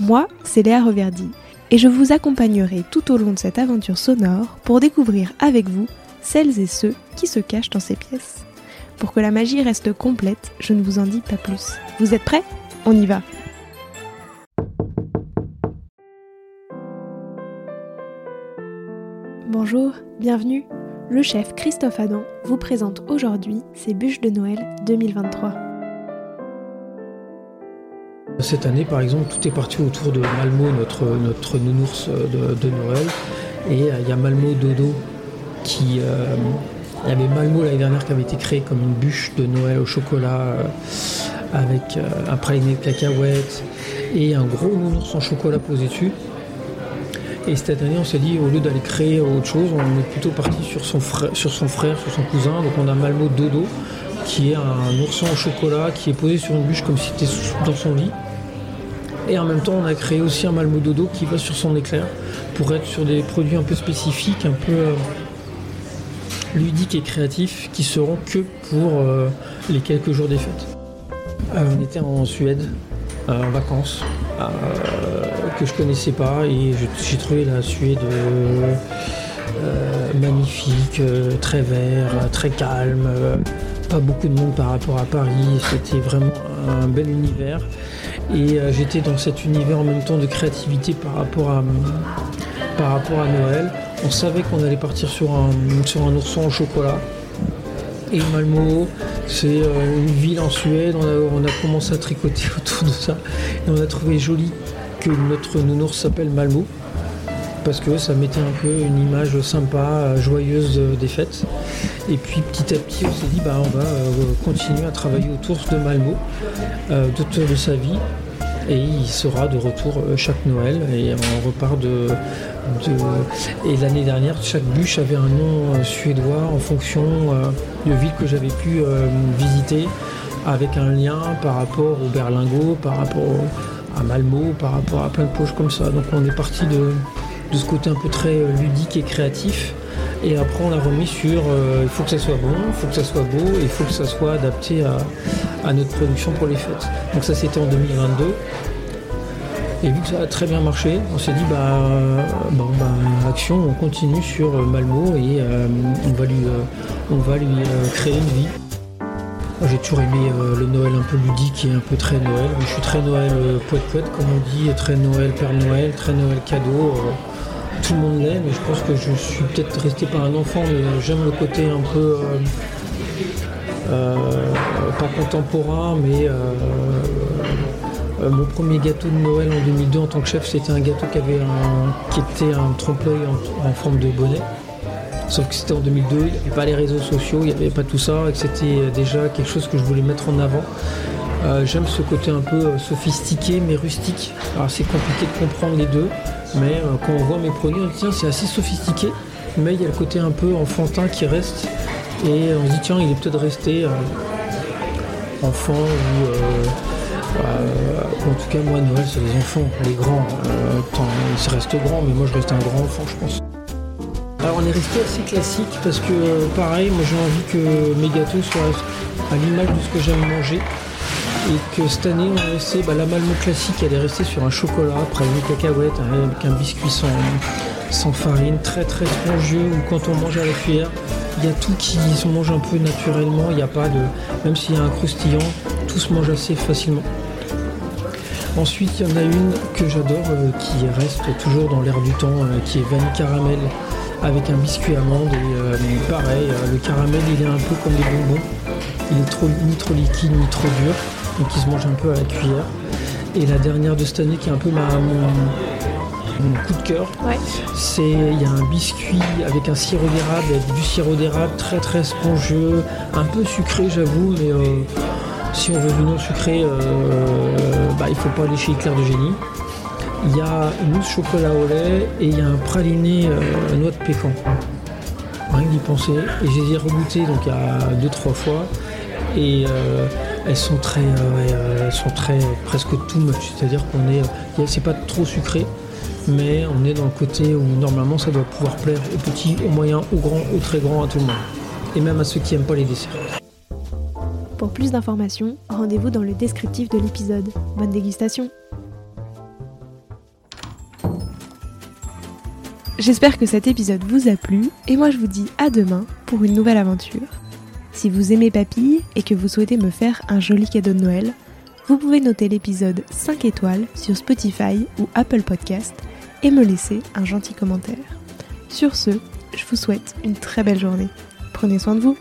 Moi, c'est Léa Reverdy, et je vous accompagnerai tout au long de cette aventure sonore pour découvrir avec vous celles et ceux qui se cachent dans ces pièces. Pour que la magie reste complète, je ne vous en dis pas plus. Vous êtes prêts? On y va Bonjour, bienvenue. Le chef Christophe Adam vous présente aujourd'hui ses bûches de Noël 2023. Cette année, par exemple, tout est parti autour de Malmo, notre, notre nounours de, Noël. Et euh, il y a Malmo Dodo qui. Euh, il y avait Malmo l'année dernière qui avait été créé comme une bûche de Noël au chocolat euh, avec un praliné de cacahuètes et un gros nounours en chocolat posé dessus. Et cette année, on s'est dit, au lieu d'aller créer autre chose, on est plutôt parti sur son, frère, sur son frère, sur son cousin. Donc on a Malmo Dodo, qui est un ourson au chocolat, qui est posé sur une bûche comme si c'était dans son lit. Et en même temps, on a créé aussi un Malmo Dodo qui va sur son éclair pour être sur des produits un peu spécifiques, un peu euh, ludiques et créatifs qui seront que pour euh, les quelques jours des fêtes. Euh, on était en Suède en vacances que je connaissais pas et j'ai trouvé la Suède magnifique, très vert, très calme, pas beaucoup de monde par rapport à Paris. C'était vraiment un bel univers. Et euh, j'étais dans cet univers en même temps de créativité par rapport à, à Noël. On savait qu'on allait partir sur un, ourson au chocolat. Et Malmo, c'est euh, une ville en Suède. On a, commencé à tricoter autour de ça. Et on a trouvé joli que notre nounours s'appelle Malmo. Parce que ça mettait un peu une image sympa, joyeuse des fêtes. Et puis petit à petit, on s'est dit, bah, on va euh, continuer à travailler autour de Malmo, autour de sa vie et il sera de retour euh, chaque Noël et on repart de, et l'année dernière chaque bûche avait un nom euh, suédois en fonction euh, de ville que j'avais pu visiter avec un lien par rapport au berlingot, par rapport à Malmo, par rapport à plein de poches comme ça. Donc on est parti de, ce côté un peu très ludique et créatif. Et après, on a remis sur il faut que ça soit bon, il faut que ça soit beau, il faut que ça soit adapté à, notre production pour les fêtes. Donc ça c'était en 2022. Et vu que ça a très bien marché, on s'est dit bah, bon, bah, action, on continue sur euh, Malmo et euh, on va lui, euh, on va lui créer une vie. J'ai toujours aimé le Noël un peu ludique et un peu très Noël. Je suis très Noël poète poète comme on dit, très Noël Père Noël, très Noël cadeau. tout le monde l'est, mais je pense que je suis peut-être resté pas un enfant, mais j'aime le côté un peu pas contemporain, mais euh, mon premier gâteau de Noël en 2002 en tant que chef, c'était un gâteau qui, avait un, qui était un trompe-l'œil en, forme de bonnet. Sauf que c'était en 2002, il n'y avait pas les réseaux sociaux, il n'y avait pas tout ça, et que c'était déjà quelque chose que je voulais mettre en avant. Euh, j'aime ce côté un peu euh, sophistiqué mais rustique. Alors c'est compliqué de comprendre les deux, mais quand on voit mes produits, on dit tiens c'est assez sophistiqué, mais il y a le côté un peu enfantin qui reste, et on se dit tiens il est peut-être resté enfant ou euh, en tout cas, moi, Noël, c'est les enfants, les grands. Euh, ils restent grands, mais moi, je reste un grand enfant, je pense. Alors, on est resté assez classique parce que, euh, pareil, moi, j'ai envie que mes gâteaux soient à l'image de ce que j'aime manger. Et que cette année, on resté, bah, la malmo classique, elle est restée sur un chocolat, après une cacahuète, hein, avec un biscuit sans, sans farine, très très spongieux, où quand on mange à la cuillère, il y a tout qui se mange un peu naturellement, il n'y a pas de. Même s'il y a un croustillant, tout se mange assez facilement. Ensuite, il y en a une que j'adore, euh, qui reste toujours dans l'air du temps, euh, qui est vanille caramel avec un biscuit amande. Et euh, pareil, le caramel, il est un peu comme des bonbons. Il est trop, ni trop liquide, ni trop dur. Donc il se mange un peu à la cuillère. Et la dernière de cette année, qui est un peu ma, mon, coup de cœur, c'est il y a un biscuit avec un sirop d'érable, du sirop d'érable très très spongieux, un peu sucré j'avoue, mais si on veut du non sucré, euh, bah, il faut pas aller chez Éclair de Génie. Il y a une mousse chocolat au lait et il y a un praliné euh, noix de pécan. Rien que d'y penser. Et je les ai regoutées donc a deux trois fois et euh, elles sont très, euh, elles sont très presque tout. C'est-à-dire qu'on est, c'est pas trop sucré, mais on est dans le côté où normalement ça doit pouvoir plaire aux petits, aux moyens, aux grands, aux très grands, à tout le monde, et même à ceux qui n'aiment pas les desserts. Pour plus d'informations, rendez-vous dans le descriptif de l'épisode. Bonne dégustation J'espère que cet épisode vous a plu et moi je vous dis à demain pour une nouvelle aventure. Si vous aimez Papille et que vous souhaitez me faire un joli cadeau de Noël, vous pouvez noter l'épisode 5 étoiles sur Spotify ou Apple Podcast et me laisser un gentil commentaire. Sur ce, je vous souhaite une très belle journée. Prenez soin de vous.